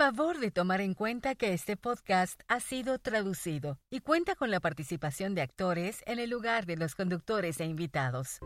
Favor de tomar en cuenta que este podcast ha sido traducido y cuenta con la participación de actores en el lugar de los conductores e invitados.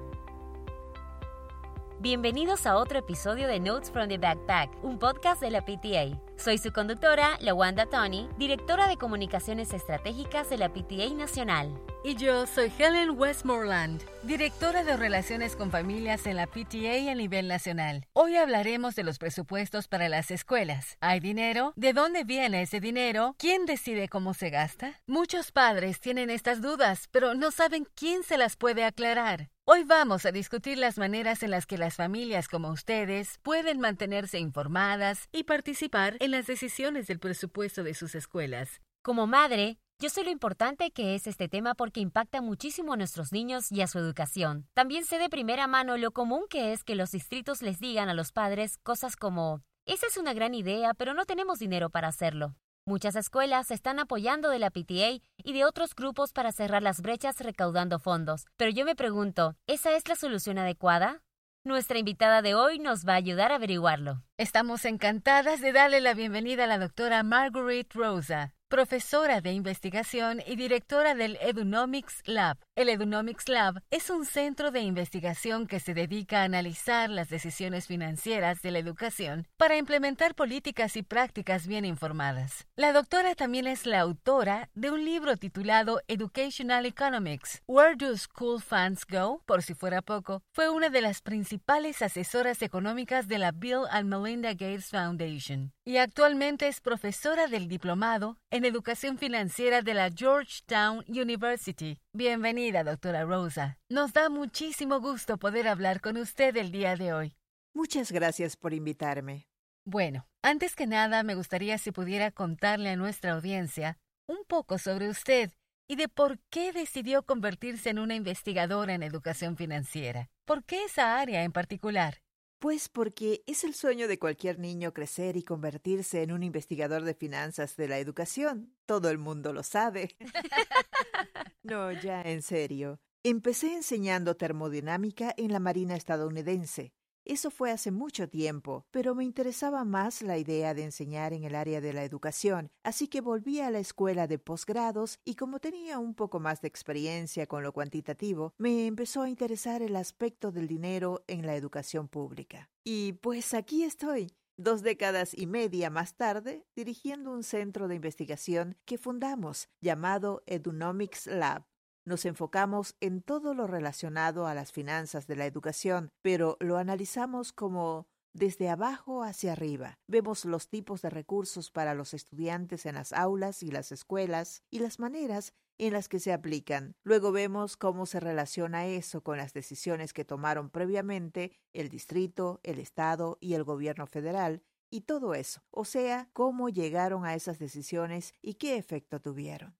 Bienvenidos a otro episodio de Notes from the Backpack, un podcast de la PTA. Soy su conductora, Lawanda Tony, directora de Comunicaciones Estratégicas de la PTA Nacional. Y yo soy Helen Westmoreland, directora de Relaciones con Familias en la PTA a nivel nacional. Hoy hablaremos de los presupuestos para las escuelas. ¿Hay dinero? ¿De dónde viene ese dinero? ¿Quién decide cómo se gasta? Muchos padres tienen estas dudas, pero no saben quién se las puede aclarar. Hoy vamos a discutir las maneras en las que las familias como ustedes pueden mantenerse informadas y participar en las decisiones del presupuesto de sus escuelas. Como madre, yo sé lo importante que es este tema porque impacta muchísimo a nuestros niños y a su educación. También sé de primera mano lo común que es que los distritos les digan a los padres cosas como, esa es una gran idea, pero no tenemos dinero para hacerlo. Muchas escuelas se están apoyando de la PTA y de otros grupos para cerrar las brechas recaudando fondos. Pero yo me pregunto, ¿esa es la solución adecuada? Nuestra invitada de hoy nos va a ayudar a averiguarlo. Estamos encantadas de darle la bienvenida a la doctora Marguerite Rosa profesora de investigación y directora del Edunomics Lab. El Edunomics Lab es un centro de investigación que se dedica a analizar las decisiones financieras de la educación para implementar políticas y prácticas bien informadas. La doctora también es la autora de un libro titulado Educational Economics, Where Do School Funds Go? Por si fuera poco, fue una de las principales asesoras económicas de la Bill and Melinda Gates Foundation y actualmente es profesora del diplomado en educación financiera de la Georgetown University. Bienvenida, doctora Rosa. Nos da muchísimo gusto poder hablar con usted el día de hoy. Muchas gracias por invitarme. Bueno, antes que nada me gustaría si pudiera contarle a nuestra audiencia un poco sobre usted y de por qué decidió convertirse en una investigadora en educación financiera. ¿Por qué esa área en particular? Pues porque es el sueño de cualquier niño crecer y convertirse en un investigador de finanzas de la educación. Todo el mundo lo sabe. no, ya en serio. Empecé enseñando termodinámica en la Marina estadounidense. Eso fue hace mucho tiempo, pero me interesaba más la idea de enseñar en el área de la educación, así que volví a la escuela de posgrados y como tenía un poco más de experiencia con lo cuantitativo, me empezó a interesar el aspecto del dinero en la educación pública. Y pues aquí estoy, dos décadas y media más tarde, dirigiendo un centro de investigación que fundamos llamado Edunomics Lab nos enfocamos en todo lo relacionado a las finanzas de la educación, pero lo analizamos como desde abajo hacia arriba. Vemos los tipos de recursos para los estudiantes en las aulas y las escuelas y las maneras en las que se aplican. Luego vemos cómo se relaciona eso con las decisiones que tomaron previamente el distrito, el estado y el gobierno federal y todo eso, o sea, cómo llegaron a esas decisiones y qué efecto tuvieron.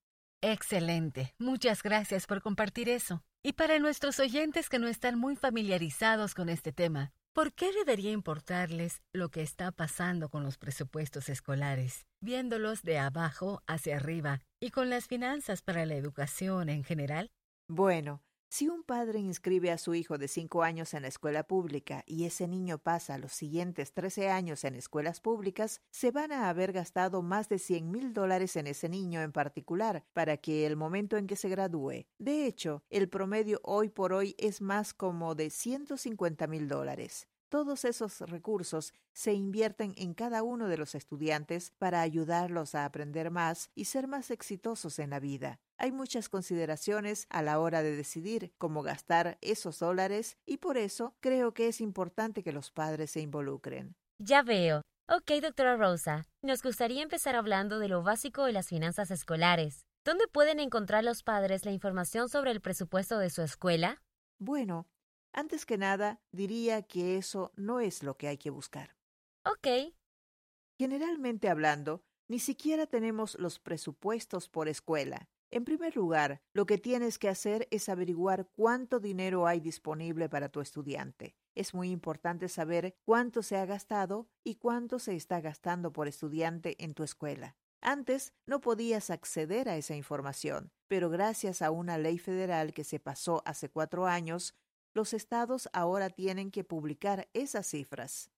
Excelente. Muchas gracias por compartir eso. Y para nuestros oyentes que no están muy familiarizados con este tema, ¿por qué debería importarles lo que está pasando con los presupuestos escolares, viéndolos de abajo hacia arriba y con las finanzas para la educación en general? Bueno, si un padre inscribe a su hijo de cinco años en la escuela pública y ese niño pasa los siguientes trece años en escuelas públicas, se van a haber gastado más de cien mil dólares en ese niño en particular para que el momento en que se gradúe. De hecho, el promedio hoy por hoy es más como de ciento cincuenta mil dólares. Todos esos recursos se invierten en cada uno de los estudiantes para ayudarlos a aprender más y ser más exitosos en la vida. Hay muchas consideraciones a la hora de decidir cómo gastar esos dólares y por eso creo que es importante que los padres se involucren. Ya veo. Ok, doctora Rosa, nos gustaría empezar hablando de lo básico de las finanzas escolares. ¿Dónde pueden encontrar los padres la información sobre el presupuesto de su escuela? Bueno, antes que nada, diría que eso no es lo que hay que buscar. Ok. Generalmente hablando, ni siquiera tenemos los presupuestos por escuela. En primer lugar, lo que tienes que hacer es averiguar cuánto dinero hay disponible para tu estudiante. Es muy importante saber cuánto se ha gastado y cuánto se está gastando por estudiante en tu escuela. Antes no podías acceder a esa información, pero gracias a una ley federal que se pasó hace cuatro años, los estados ahora tienen que publicar esas cifras.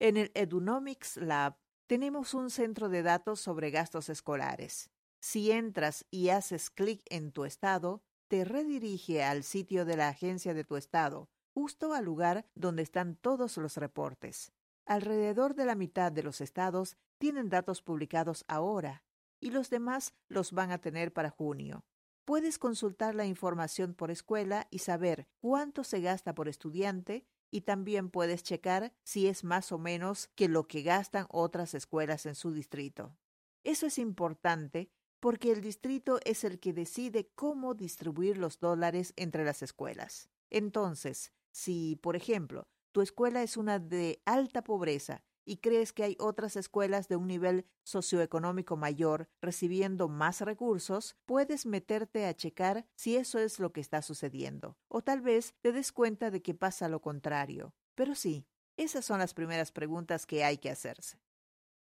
En el Edunomics Lab tenemos un centro de datos sobre gastos escolares. Si entras y haces clic en tu estado, te redirige al sitio de la agencia de tu estado, justo al lugar donde están todos los reportes. Alrededor de la mitad de los estados tienen datos publicados ahora y los demás los van a tener para junio. Puedes consultar la información por escuela y saber cuánto se gasta por estudiante y también puedes checar si es más o menos que lo que gastan otras escuelas en su distrito. Eso es importante porque el distrito es el que decide cómo distribuir los dólares entre las escuelas. Entonces, si, por ejemplo, tu escuela es una de alta pobreza y crees que hay otras escuelas de un nivel socioeconómico mayor recibiendo más recursos, puedes meterte a checar si eso es lo que está sucediendo. O tal vez te des cuenta de que pasa lo contrario. Pero sí, esas son las primeras preguntas que hay que hacerse.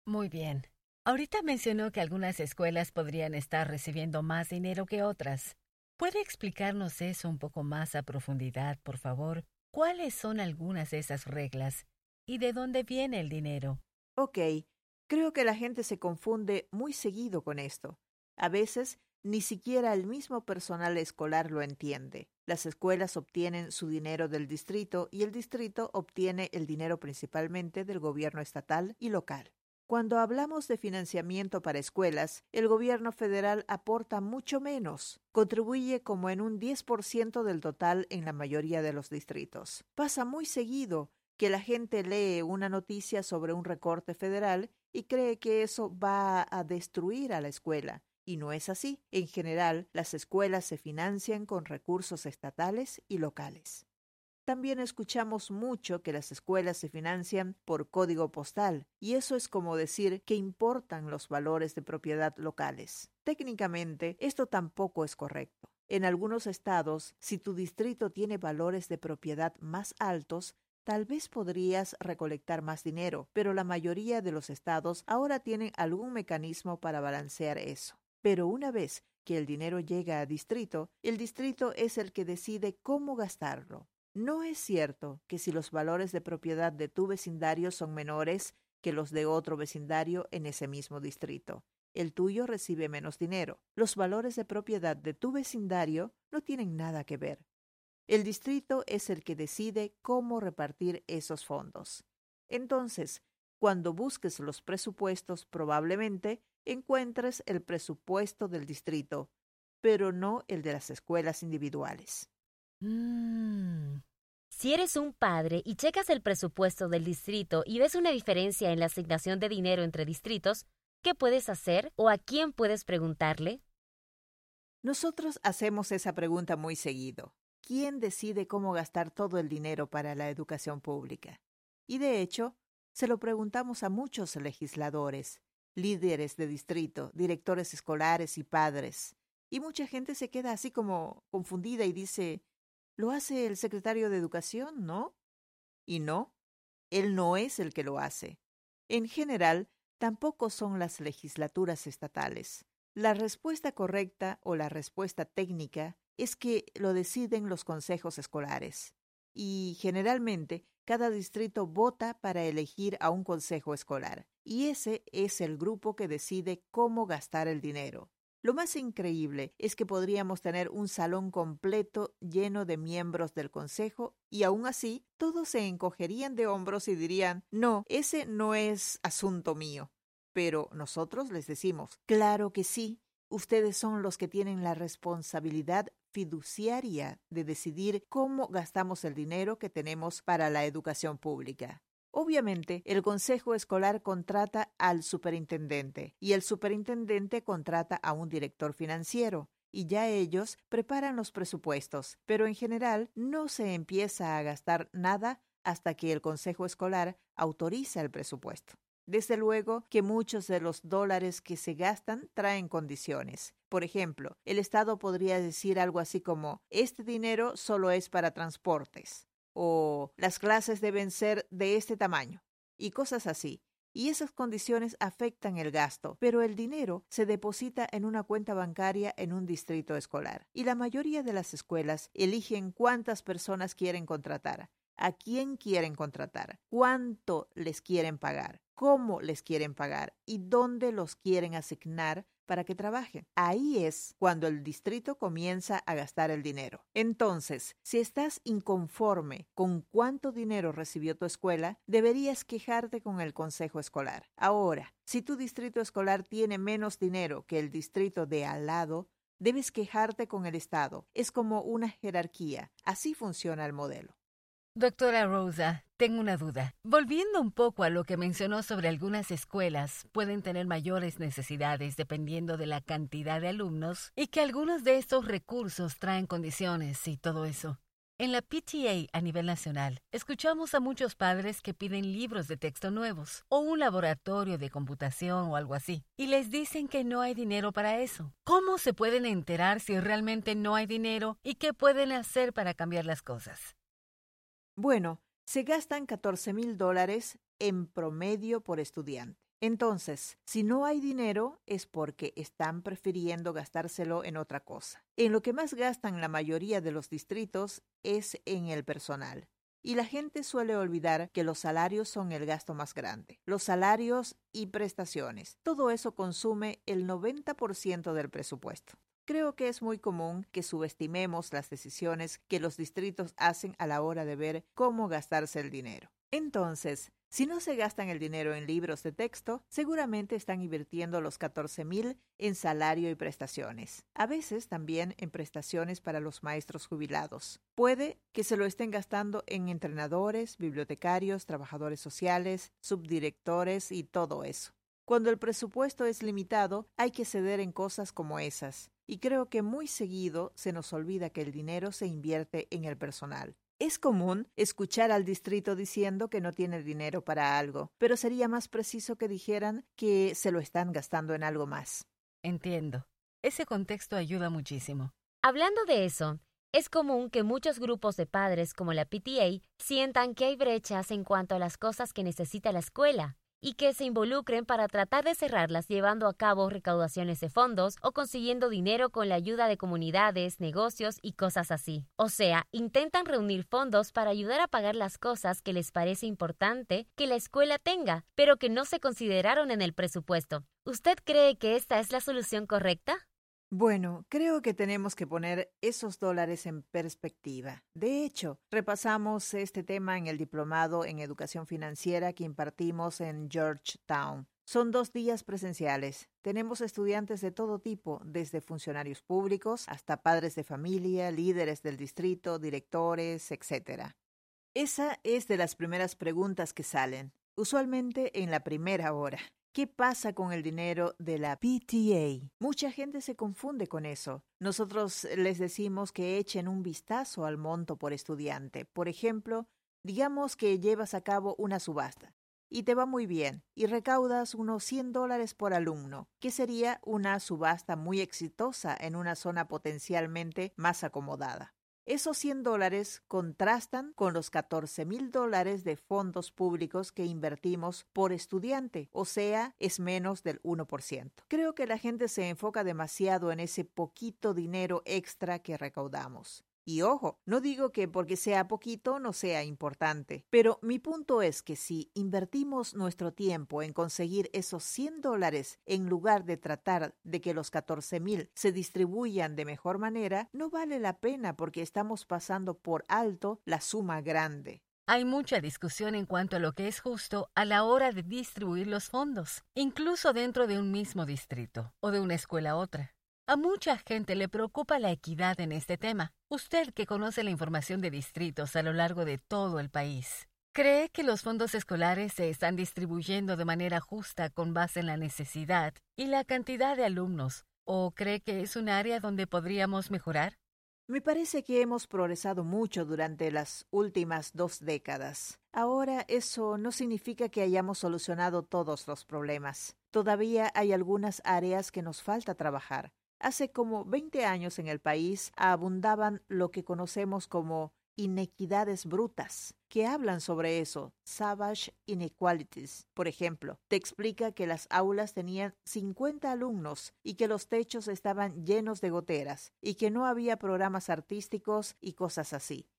Muy bien. Ahorita mencionó que algunas escuelas podrían estar recibiendo más dinero que otras. ¿Puede explicarnos eso un poco más a profundidad, por favor? ¿Cuáles son algunas de esas reglas? ¿Y de dónde viene el dinero? Ok, creo que la gente se confunde muy seguido con esto. A veces ni siquiera el mismo personal escolar lo entiende. Las escuelas obtienen su dinero del distrito y el distrito obtiene el dinero principalmente del gobierno estatal y local. Cuando hablamos de financiamiento para escuelas, el gobierno federal aporta mucho menos, contribuye como en un 10% del total en la mayoría de los distritos. Pasa muy seguido que la gente lee una noticia sobre un recorte federal y cree que eso va a destruir a la escuela. Y no es así. En general, las escuelas se financian con recursos estatales y locales. También escuchamos mucho que las escuelas se financian por código postal, y eso es como decir que importan los valores de propiedad locales. Técnicamente, esto tampoco es correcto. En algunos estados, si tu distrito tiene valores de propiedad más altos, tal vez podrías recolectar más dinero, pero la mayoría de los estados ahora tienen algún mecanismo para balancear eso. Pero una vez que el dinero llega a distrito, el distrito es el que decide cómo gastarlo. No es cierto que si los valores de propiedad de tu vecindario son menores que los de otro vecindario en ese mismo distrito, el tuyo recibe menos dinero. Los valores de propiedad de tu vecindario no tienen nada que ver. El distrito es el que decide cómo repartir esos fondos. Entonces, cuando busques los presupuestos, probablemente encuentres el presupuesto del distrito, pero no el de las escuelas individuales. Mm. Si eres un padre y checas el presupuesto del distrito y ves una diferencia en la asignación de dinero entre distritos, ¿qué puedes hacer o a quién puedes preguntarle? Nosotros hacemos esa pregunta muy seguido. ¿Quién decide cómo gastar todo el dinero para la educación pública? Y de hecho, se lo preguntamos a muchos legisladores, líderes de distrito, directores escolares y padres. Y mucha gente se queda así como confundida y dice, lo hace el secretario de Educación, ¿no? Y no, él no es el que lo hace. En general, tampoco son las legislaturas estatales. La respuesta correcta o la respuesta técnica es que lo deciden los consejos escolares. Y generalmente cada distrito vota para elegir a un consejo escolar. Y ese es el grupo que decide cómo gastar el dinero. Lo más increíble es que podríamos tener un salón completo lleno de miembros del Consejo y aún así todos se encogerían de hombros y dirían, no, ese no es asunto mío. Pero nosotros les decimos, claro que sí, ustedes son los que tienen la responsabilidad fiduciaria de decidir cómo gastamos el dinero que tenemos para la educación pública. Obviamente, el consejo escolar contrata al superintendente y el superintendente contrata a un director financiero y ya ellos preparan los presupuestos, pero en general no se empieza a gastar nada hasta que el consejo escolar autoriza el presupuesto. Desde luego que muchos de los dólares que se gastan traen condiciones. Por ejemplo, el Estado podría decir algo así como, este dinero solo es para transportes o las clases deben ser de este tamaño y cosas así. Y esas condiciones afectan el gasto, pero el dinero se deposita en una cuenta bancaria en un distrito escolar. Y la mayoría de las escuelas eligen cuántas personas quieren contratar, a quién quieren contratar, cuánto les quieren pagar. cómo les quieren pagar y dónde los quieren asignar para que trabajen. Ahí es cuando el distrito comienza a gastar el dinero. Entonces, si estás inconforme con cuánto dinero recibió tu escuela, deberías quejarte con el consejo escolar. Ahora, si tu distrito escolar tiene menos dinero que el distrito de al lado, debes quejarte con el Estado. Es como una jerarquía. Así funciona el modelo. Doctora Rosa, tengo una duda. Volviendo un poco a lo que mencionó sobre algunas escuelas, pueden tener mayores necesidades dependiendo de la cantidad de alumnos y que algunos de estos recursos traen condiciones y todo eso. En la PTA a nivel nacional, escuchamos a muchos padres que piden libros de texto nuevos o un laboratorio de computación o algo así, y les dicen que no hay dinero para eso. ¿Cómo se pueden enterar si realmente no hay dinero y qué pueden hacer para cambiar las cosas? Bueno, se gastan 14 mil dólares en promedio por estudiante. Entonces, si no hay dinero es porque están prefiriendo gastárselo en otra cosa. En lo que más gastan la mayoría de los distritos es en el personal. Y la gente suele olvidar que los salarios son el gasto más grande. Los salarios y prestaciones. Todo eso consume el 90% del presupuesto. Creo que es muy común que subestimemos las decisiones que los distritos hacen a la hora de ver cómo gastarse el dinero. Entonces, si no se gastan el dinero en libros de texto, seguramente están invirtiendo los 14 mil en salario y prestaciones. A veces también en prestaciones para los maestros jubilados. Puede que se lo estén gastando en entrenadores, bibliotecarios, trabajadores sociales, subdirectores y todo eso. Cuando el presupuesto es limitado, hay que ceder en cosas como esas y creo que muy seguido se nos olvida que el dinero se invierte en el personal. Es común escuchar al distrito diciendo que no tiene dinero para algo, pero sería más preciso que dijeran que se lo están gastando en algo más. Entiendo. Ese contexto ayuda muchísimo. Hablando de eso, es común que muchos grupos de padres como la PTA sientan que hay brechas en cuanto a las cosas que necesita la escuela y que se involucren para tratar de cerrarlas llevando a cabo recaudaciones de fondos o consiguiendo dinero con la ayuda de comunidades, negocios y cosas así. O sea, intentan reunir fondos para ayudar a pagar las cosas que les parece importante que la escuela tenga, pero que no se consideraron en el presupuesto. ¿Usted cree que esta es la solución correcta? Bueno, creo que tenemos que poner esos dólares en perspectiva. De hecho, repasamos este tema en el diplomado en educación financiera que impartimos en Georgetown. Son dos días presenciales. Tenemos estudiantes de todo tipo, desde funcionarios públicos hasta padres de familia, líderes del distrito, directores, etc. Esa es de las primeras preguntas que salen, usualmente en la primera hora. ¿Qué pasa con el dinero de la PTA? Mucha gente se confunde con eso. Nosotros les decimos que echen un vistazo al monto por estudiante. Por ejemplo, digamos que llevas a cabo una subasta y te va muy bien y recaudas unos 100 dólares por alumno, que sería una subasta muy exitosa en una zona potencialmente más acomodada. Esos 100 dólares contrastan con los 14 mil dólares de fondos públicos que invertimos por estudiante, o sea, es menos del 1%. Creo que la gente se enfoca demasiado en ese poquito dinero extra que recaudamos. Y ojo, no digo que porque sea poquito no sea importante, pero mi punto es que si invertimos nuestro tiempo en conseguir esos 100 dólares en lugar de tratar de que los 14 mil se distribuyan de mejor manera, no vale la pena porque estamos pasando por alto la suma grande. Hay mucha discusión en cuanto a lo que es justo a la hora de distribuir los fondos, incluso dentro de un mismo distrito o de una escuela a otra. A mucha gente le preocupa la equidad en este tema. Usted que conoce la información de distritos a lo largo de todo el país, ¿cree que los fondos escolares se están distribuyendo de manera justa con base en la necesidad y la cantidad de alumnos? ¿O cree que es un área donde podríamos mejorar? Me parece que hemos progresado mucho durante las últimas dos décadas. Ahora eso no significa que hayamos solucionado todos los problemas. Todavía hay algunas áreas que nos falta trabajar. Hace como 20 años en el país abundaban lo que conocemos como inequidades brutas, que hablan sobre eso, savage inequalities. Por ejemplo, te explica que las aulas tenían 50 alumnos y que los techos estaban llenos de goteras y que no había programas artísticos y cosas así.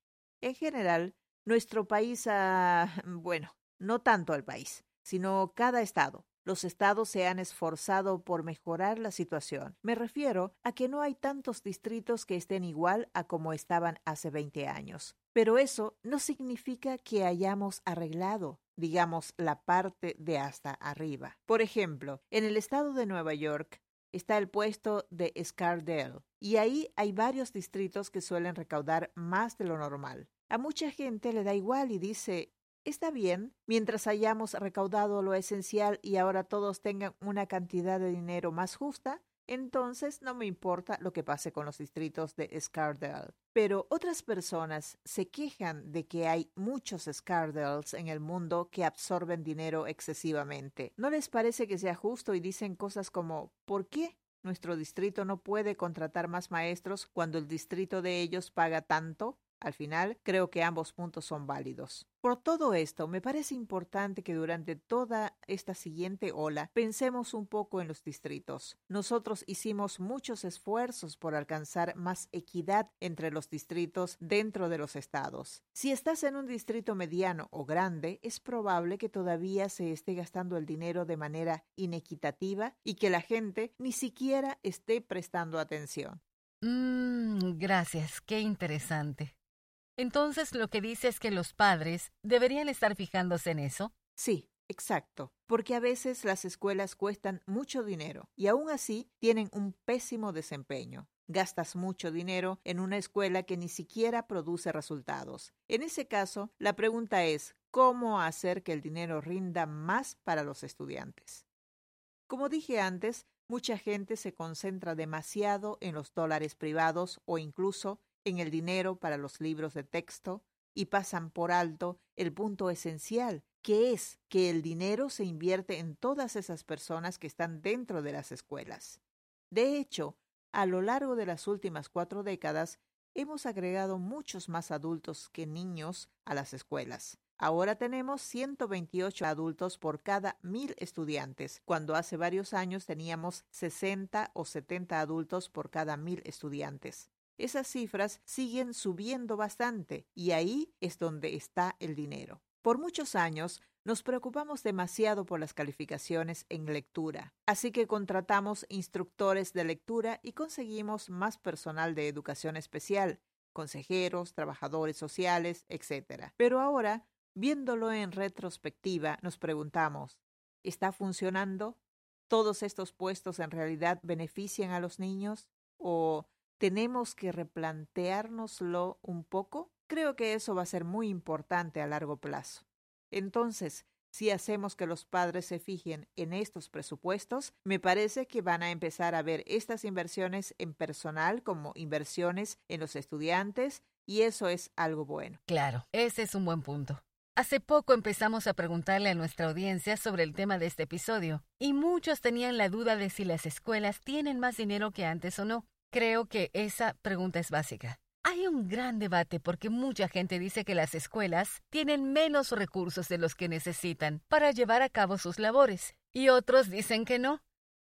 En general, nuestro país, bueno, no tanto el país, sino cada estado. Los estados se han esforzado por mejorar la situación. Me refiero a que no hay tantos distritos que estén igual a como estaban hace 20 años. Pero eso no significa que hayamos arreglado, digamos, la parte de hasta arriba. Por ejemplo, en el estado de Nueva York está el puesto de Scardale, y ahí hay varios distritos que suelen recaudar más de lo normal. A mucha gente le da igual y dice, Está bien, mientras hayamos recaudado lo esencial y ahora todos tengan una cantidad de dinero más justa, entonces no me importa lo que pase con los distritos de Scardell. Pero otras personas se quejan de que hay muchos Scardells en el mundo que absorben dinero excesivamente. ¿No les parece que sea justo y dicen cosas como ¿por qué? Nuestro distrito no puede contratar más maestros cuando el distrito de ellos paga tanto. Al final, creo que ambos puntos son válidos. Por todo esto, me parece importante que durante toda esta siguiente ola pensemos un poco en los distritos. Nosotros hicimos muchos esfuerzos por alcanzar más equidad entre los distritos dentro de los estados. Si estás en un distrito mediano o grande, es probable que todavía se esté gastando el dinero de manera inequitativa y que la gente ni siquiera esté prestando atención. Mmm, gracias, qué interesante. Entonces lo que dice es que los padres deberían estar fijándose en eso. Sí, exacto, porque a veces las escuelas cuestan mucho dinero y aún así tienen un pésimo desempeño. Gastas mucho dinero en una escuela que ni siquiera produce resultados. En ese caso, la pregunta es, ¿cómo hacer que el dinero rinda más para los estudiantes? Como dije antes, mucha gente se concentra demasiado en los dólares privados o incluso en el dinero para los libros de texto y pasan por alto el punto esencial, que es que el dinero se invierte en todas esas personas que están dentro de las escuelas. De hecho, a lo largo de las últimas cuatro décadas, hemos agregado muchos más adultos que niños a las escuelas. Ahora tenemos 128 adultos por cada mil estudiantes, cuando hace varios años teníamos 60 o 70 adultos por cada mil estudiantes esas cifras siguen subiendo bastante y ahí es donde está el dinero. Por muchos años nos preocupamos demasiado por las calificaciones en lectura, así que contratamos instructores de lectura y conseguimos más personal de educación especial, consejeros, trabajadores sociales, etc. Pero ahora, viéndolo en retrospectiva, nos preguntamos, ¿está funcionando? ¿Todos estos puestos en realidad benefician a los niños? ¿O tenemos que replanteárnoslo un poco, creo que eso va a ser muy importante a largo plazo. Entonces, si hacemos que los padres se fijen en estos presupuestos, me parece que van a empezar a ver estas inversiones en personal como inversiones en los estudiantes y eso es algo bueno. Claro, ese es un buen punto. Hace poco empezamos a preguntarle a nuestra audiencia sobre el tema de este episodio, y muchos tenían la duda de si las escuelas tienen más dinero que antes o no. Creo que esa pregunta es básica. Hay un gran debate porque mucha gente dice que las escuelas tienen menos recursos de los que necesitan para llevar a cabo sus labores, y otros dicen que no,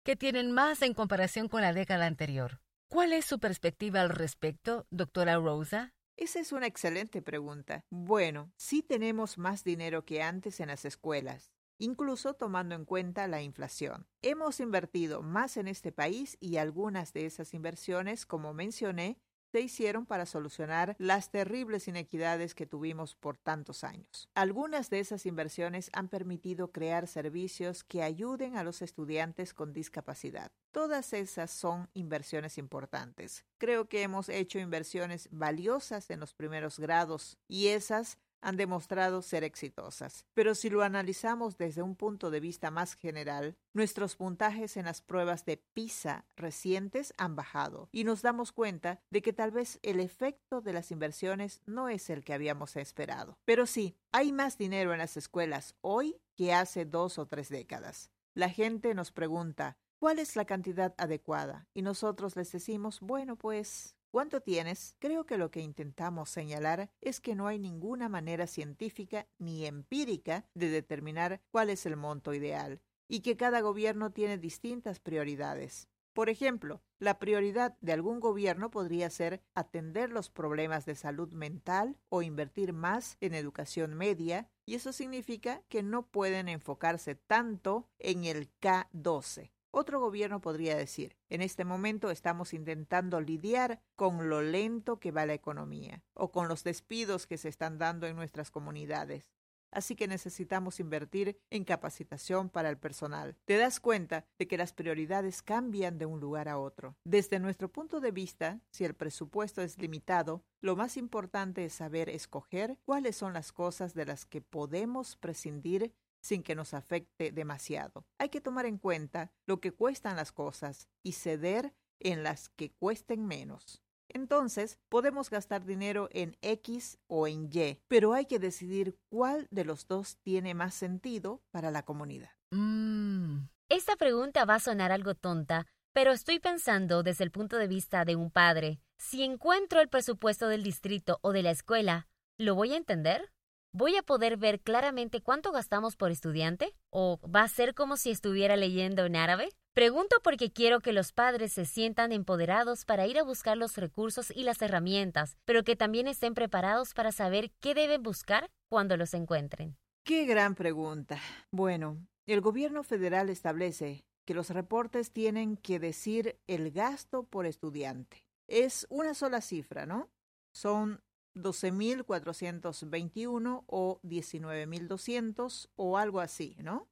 que tienen más en comparación con la década anterior. ¿Cuál es su perspectiva al respecto, doctora Rosa? Esa es una excelente pregunta. Bueno, sí tenemos más dinero que antes en las escuelas, incluso tomando en cuenta la inflación. Hemos invertido más en este país y algunas de esas inversiones, como mencioné, se hicieron para solucionar las terribles inequidades que tuvimos por tantos años. Algunas de esas inversiones han permitido crear servicios que ayuden a los estudiantes con discapacidad. Todas esas son inversiones importantes. Creo que hemos hecho inversiones valiosas en los primeros grados y esas han demostrado ser exitosas. Pero si lo analizamos desde un punto de vista más general, nuestros puntajes en las pruebas de PISA recientes han bajado y nos damos cuenta de que tal vez el efecto de las inversiones no es el que habíamos esperado. Pero sí, hay más dinero en las escuelas hoy que hace dos o tres décadas. La gente nos pregunta, ¿cuál es la cantidad adecuada? Y nosotros les decimos, bueno, pues ¿Cuánto tienes? Creo que lo que intentamos señalar es que no hay ninguna manera científica ni empírica de determinar cuál es el monto ideal y que cada gobierno tiene distintas prioridades. Por ejemplo, la prioridad de algún gobierno podría ser atender los problemas de salud mental o invertir más en educación media, y eso significa que no pueden enfocarse tanto en el K12. Otro gobierno podría decir, en este momento estamos intentando lidiar con lo lento que va la economía o con los despidos que se están dando en nuestras comunidades así que necesitamos invertir en capacitación para el personal. Te das cuenta de que las prioridades cambian de un lugar a otro. Desde nuestro punto de vista, si el presupuesto es limitado, lo más importante es saber escoger cuáles son las cosas de las que podemos prescindir sin que nos afecte demasiado. Hay que tomar en cuenta lo que cuestan las cosas y ceder en las que cuesten menos. Entonces, podemos gastar dinero en X o en Y, pero hay que decidir cuál de los dos tiene más sentido para la comunidad. Mm. Esta pregunta va a sonar algo tonta, pero estoy pensando desde el punto de vista de un padre. Si encuentro el presupuesto del distrito o de la escuela, ¿lo voy a entender? ¿Voy a poder ver claramente cuánto gastamos por estudiante? ¿O va a ser como si estuviera leyendo en árabe? Pregunto porque quiero que los padres se sientan empoderados para ir a buscar los recursos y las herramientas, pero que también estén preparados para saber qué deben buscar cuando los encuentren. Qué gran pregunta. Bueno, el gobierno federal establece que los reportes tienen que decir el gasto por estudiante. Es una sola cifra, ¿no? Son 12.421 o 19.200 o algo así, ¿no?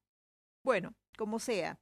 Bueno, como sea,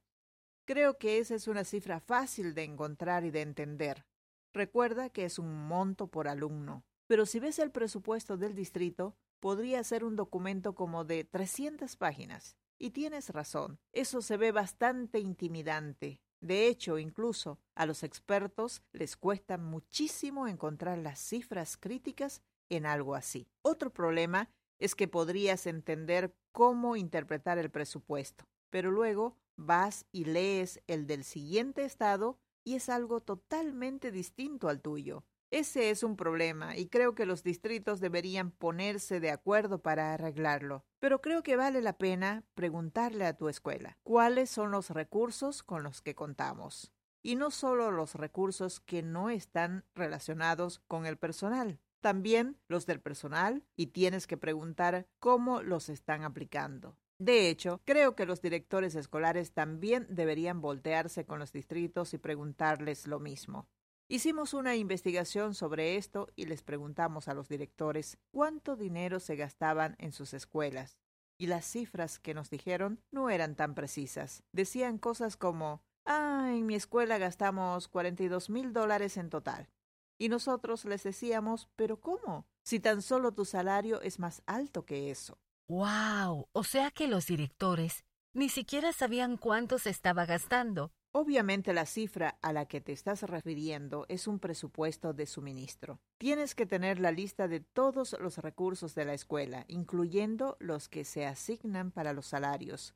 Creo que esa es una cifra fácil de encontrar y de entender. Recuerda que es un monto por alumno. Pero si ves el presupuesto del distrito, podría ser un documento como de 300 páginas. Y tienes razón, eso se ve bastante intimidante. De hecho, incluso a los expertos les cuesta muchísimo encontrar las cifras críticas en algo así. Otro problema es que podrías entender cómo interpretar el presupuesto, pero luego vas y lees el del siguiente estado y es algo totalmente distinto al tuyo. Ese es un problema y creo que los distritos deberían ponerse de acuerdo para arreglarlo. Pero creo que vale la pena preguntarle a tu escuela cuáles son los recursos con los que contamos. Y no solo los recursos que no están relacionados con el personal, también los del personal y tienes que preguntar cómo los están aplicando. De hecho, creo que los directores escolares también deberían voltearse con los distritos y preguntarles lo mismo. Hicimos una investigación sobre esto y les preguntamos a los directores cuánto dinero se gastaban en sus escuelas. Y las cifras que nos dijeron no eran tan precisas. Decían cosas como, ah, en mi escuela gastamos 42 mil dólares en total. Y nosotros les decíamos, pero ¿cómo? Si tan solo tu salario es más alto que eso. ¡Wow! O sea que los directores ni siquiera sabían cuánto se estaba gastando. Obviamente la cifra a la que te estás refiriendo es un presupuesto de suministro. Tienes que tener la lista de todos los recursos de la escuela, incluyendo los que se asignan para los salarios.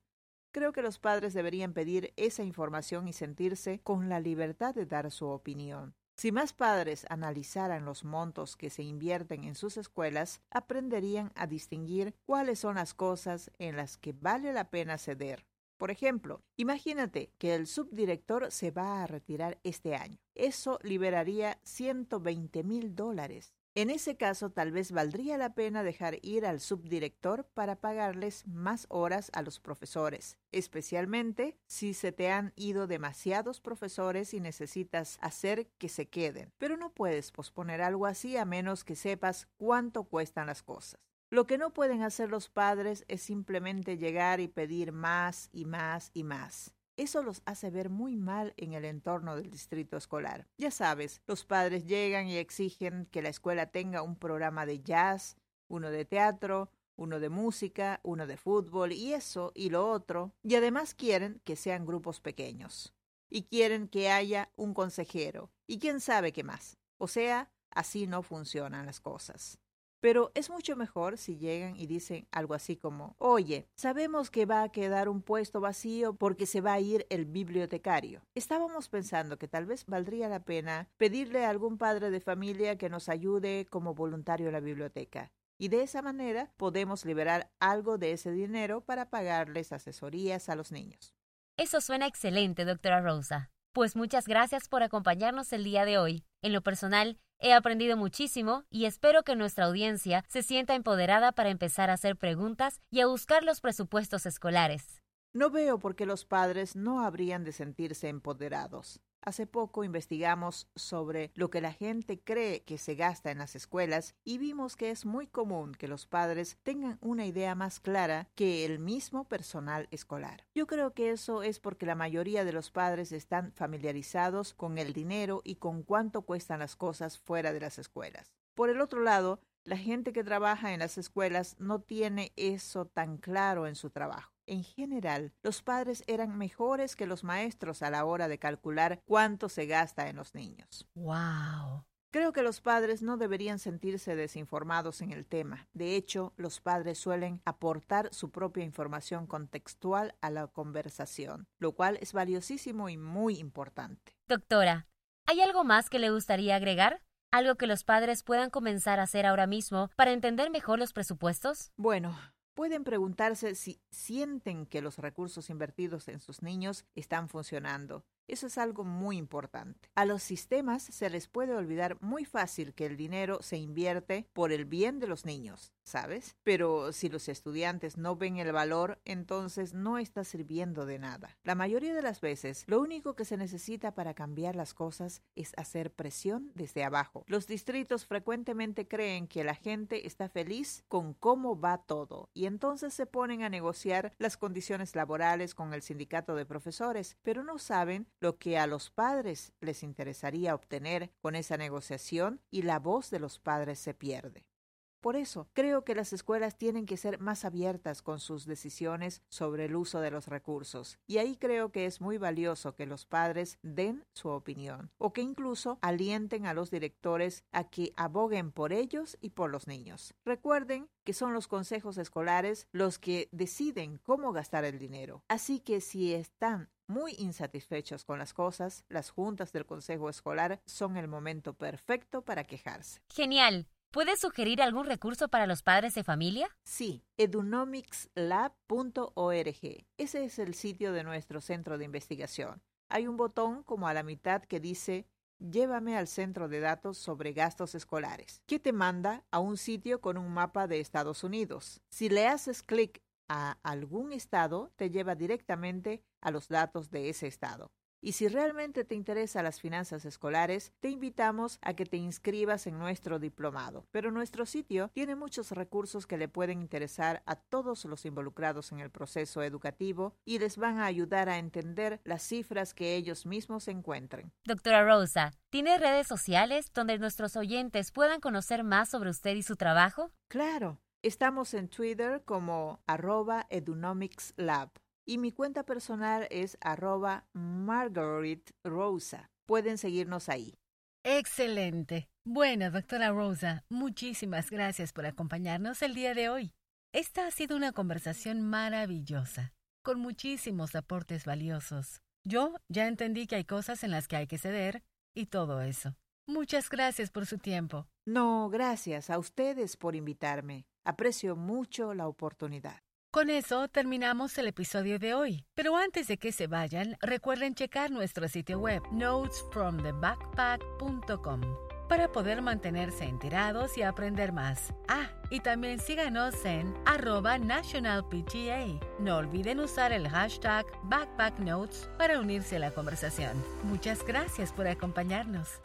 Creo que los padres deberían pedir esa información y sentirse con la libertad de dar su opinión. Si más padres analizaran los montos que se invierten en sus escuelas, aprenderían a distinguir cuáles son las cosas en las que vale la pena ceder. Por ejemplo, imagínate que el subdirector se va a retirar este año. Eso liberaría 120 mil dólares. En ese caso, tal vez valdría la pena dejar ir al subdirector para pagarles más horas a los profesores, especialmente si se te han ido demasiados profesores y necesitas hacer que se queden. Pero no puedes posponer algo así a menos que sepas cuánto cuestan las cosas. Lo que no pueden hacer los padres es simplemente llegar y pedir más y más y más. Eso los hace ver muy mal en el entorno del distrito escolar. Ya sabes, los padres llegan y exigen que la escuela tenga un programa de jazz, uno de teatro, uno de música, uno de fútbol y eso y lo otro, y además quieren que sean grupos pequeños. Y quieren que haya un consejero, y quién sabe qué más. O sea, así no funcionan las cosas. Pero es mucho mejor si llegan y dicen algo así como, oye, sabemos que va a quedar un puesto vacío porque se va a ir el bibliotecario. Estábamos pensando que tal vez valdría la pena pedirle a algún padre de familia que nos ayude como voluntario en la biblioteca. Y de esa manera podemos liberar algo de ese dinero para pagarles asesorías a los niños. Eso suena excelente, doctora Rosa. Pues muchas gracias por acompañarnos el día de hoy. En lo personal, he aprendido muchísimo y espero que nuestra audiencia se sienta empoderada para empezar a hacer preguntas y a buscar los presupuestos escolares. No veo por qué los padres no habrían de sentirse empoderados. Hace poco investigamos sobre lo que la gente cree que se gasta en las escuelas y vimos que es muy común que los padres tengan una idea más clara que el mismo personal escolar. Yo creo que eso es porque la mayoría de los padres están familiarizados con el dinero y con cuánto cuestan las cosas fuera de las escuelas. Por el otro lado, la gente que trabaja en las escuelas no tiene eso tan claro en su trabajo. En general, los padres eran mejores que los maestros a la hora de calcular cuánto se gasta en los niños. ¡Wow! Creo que los padres no deberían sentirse desinformados en el tema. De hecho, los padres suelen aportar su propia información contextual a la conversación, lo cual es valiosísimo y muy importante. Doctora, ¿hay algo más que le gustaría agregar? ¿Algo que los padres puedan comenzar a hacer ahora mismo para entender mejor los presupuestos? Bueno, Pueden preguntarse si sienten que los recursos invertidos en sus niños están funcionando. Eso es algo muy importante. A los sistemas se les puede olvidar muy fácil que el dinero se invierte por el bien de los niños, ¿sabes? Pero si los estudiantes no ven el valor, entonces no está sirviendo de nada. La mayoría de las veces, lo único que se necesita para cambiar las cosas es hacer presión desde abajo. Los distritos frecuentemente creen que la gente está feliz con cómo va todo y entonces se ponen a negociar las condiciones laborales con el sindicato de profesores, pero no saben lo que a los padres les interesaría obtener con esa negociación y la voz de los padres se pierde. Por eso, creo que las escuelas tienen que ser más abiertas con sus decisiones sobre el uso de los recursos. Y ahí creo que es muy valioso que los padres den su opinión o que incluso alienten a los directores a que aboguen por ellos y por los niños. Recuerden que son los consejos escolares los que deciden cómo gastar el dinero. Así que si están muy insatisfechos con las cosas, las juntas del consejo escolar son el momento perfecto para quejarse. Genial. ¿Puedes sugerir algún recurso para los padres de familia? Sí, edunomicslab.org. Ese es el sitio de nuestro centro de investigación. Hay un botón como a la mitad que dice Llévame al centro de datos sobre gastos escolares, que te manda a un sitio con un mapa de Estados Unidos. Si le haces clic a algún estado, te lleva directamente a los datos de ese estado. Y si realmente te interesan las finanzas escolares, te invitamos a que te inscribas en nuestro diplomado. Pero nuestro sitio tiene muchos recursos que le pueden interesar a todos los involucrados en el proceso educativo y les van a ayudar a entender las cifras que ellos mismos encuentren. Doctora Rosa, ¿tiene redes sociales donde nuestros oyentes puedan conocer más sobre usted y su trabajo? Claro. Estamos en Twitter como arroba edunomicslab y mi cuenta personal es arroba Margaret Rosa. Pueden seguirnos ahí. Excelente. Bueno, doctora Rosa, muchísimas gracias por acompañarnos el día de hoy. Esta ha sido una conversación maravillosa, con muchísimos aportes valiosos. Yo ya entendí que hay cosas en las que hay que ceder y todo eso. Muchas gracias por su tiempo. No, gracias a ustedes por invitarme. Aprecio mucho la oportunidad. Con eso terminamos el episodio de hoy. Pero antes de que se vayan, recuerden checar nuestro sitio web notesfromthebackpack.com para poder mantenerse enterados y aprender más. Ah, y también síganos en arroba nationalpga. No olviden usar el hashtag backpacknotes para unirse a la conversación. Muchas gracias por acompañarnos.